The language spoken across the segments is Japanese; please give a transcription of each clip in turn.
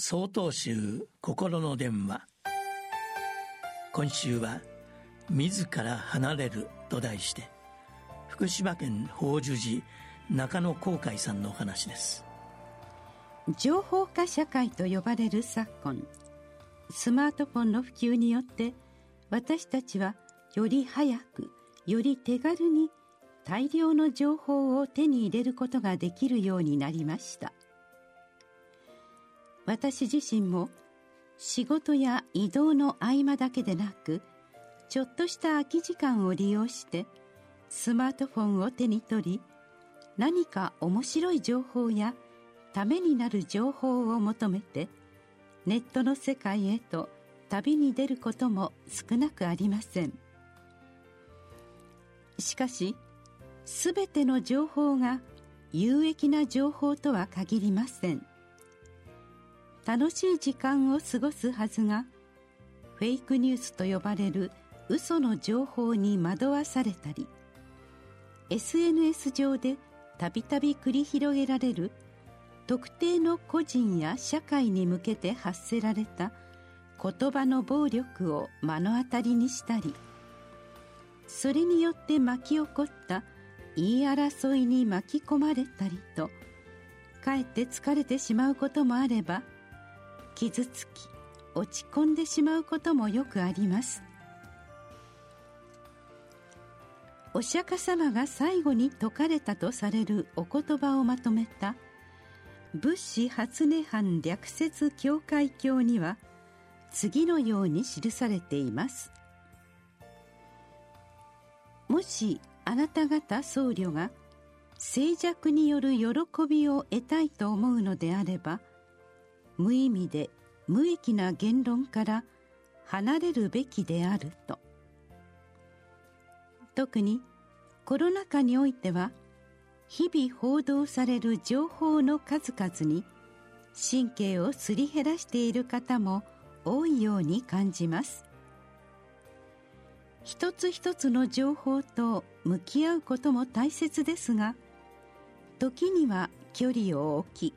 総統集心の電話。今週は「自ら離れる」と題して福島県法寿寺中野航海さんのお話です。情報化社会と呼ばれる昨今スマートフォンの普及によって私たちはより早くより手軽に大量の情報を手に入れることができるようになりました。私自身も仕事や移動の合間だけでなくちょっとした空き時間を利用してスマートフォンを手に取り何か面白い情報やためになる情報を求めてネットの世界へと旅に出ることも少なくありません。しかしすべての情報が有益な情報とは限りません。楽しい時間を過ごすはずがフェイクニュースと呼ばれる嘘の情報に惑わされたり SNS 上でたびたび繰り広げられる特定の個人や社会に向けて発せられた言葉の暴力を目の当たりにしたりそれによって巻き起こった言い争いに巻き込まれたりとかえって疲れてしまうこともあれば傷つき落ち込んでしまうこともよくあります。お釈迦様が最後に説かれたとされるお言葉をまとめた仏師初音藩略説教会教には次のように記されています。もしあなた方僧侶が静寂による喜びを得たいと思うのであれば無意味で無益な言論から離れるべきであると。特にコロナ禍においては日々報道される情報の数々に神経をすり減らしている方も多いように感じます。一つ一つの情報と向き合うことも大切ですが時には距離を置き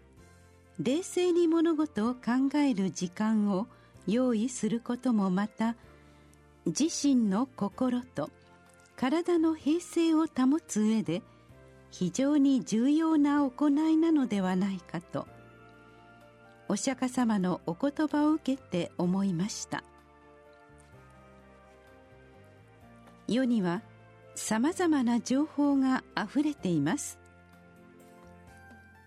冷静に物事を考える時間を用意することもまた自身の心と体の平静を保つ上で非常に重要な行いなのではないかとお釈迦様のお言葉を受けて思いました。世にはさまざまな情報があふれています。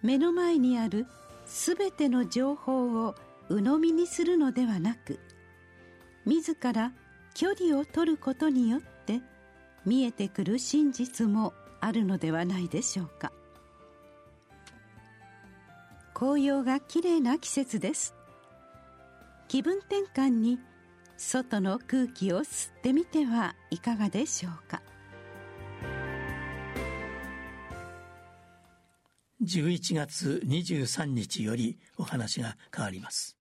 目の前にあるすべての情報を鵜呑みにするのではなく自ら距離を取ることによって見えてくる真実もあるのではないでしょうか。紅葉がきれいな季節です。気分転換に外の空気を吸ってみてはいかがでしょうか。11月23日よりお話が変わります。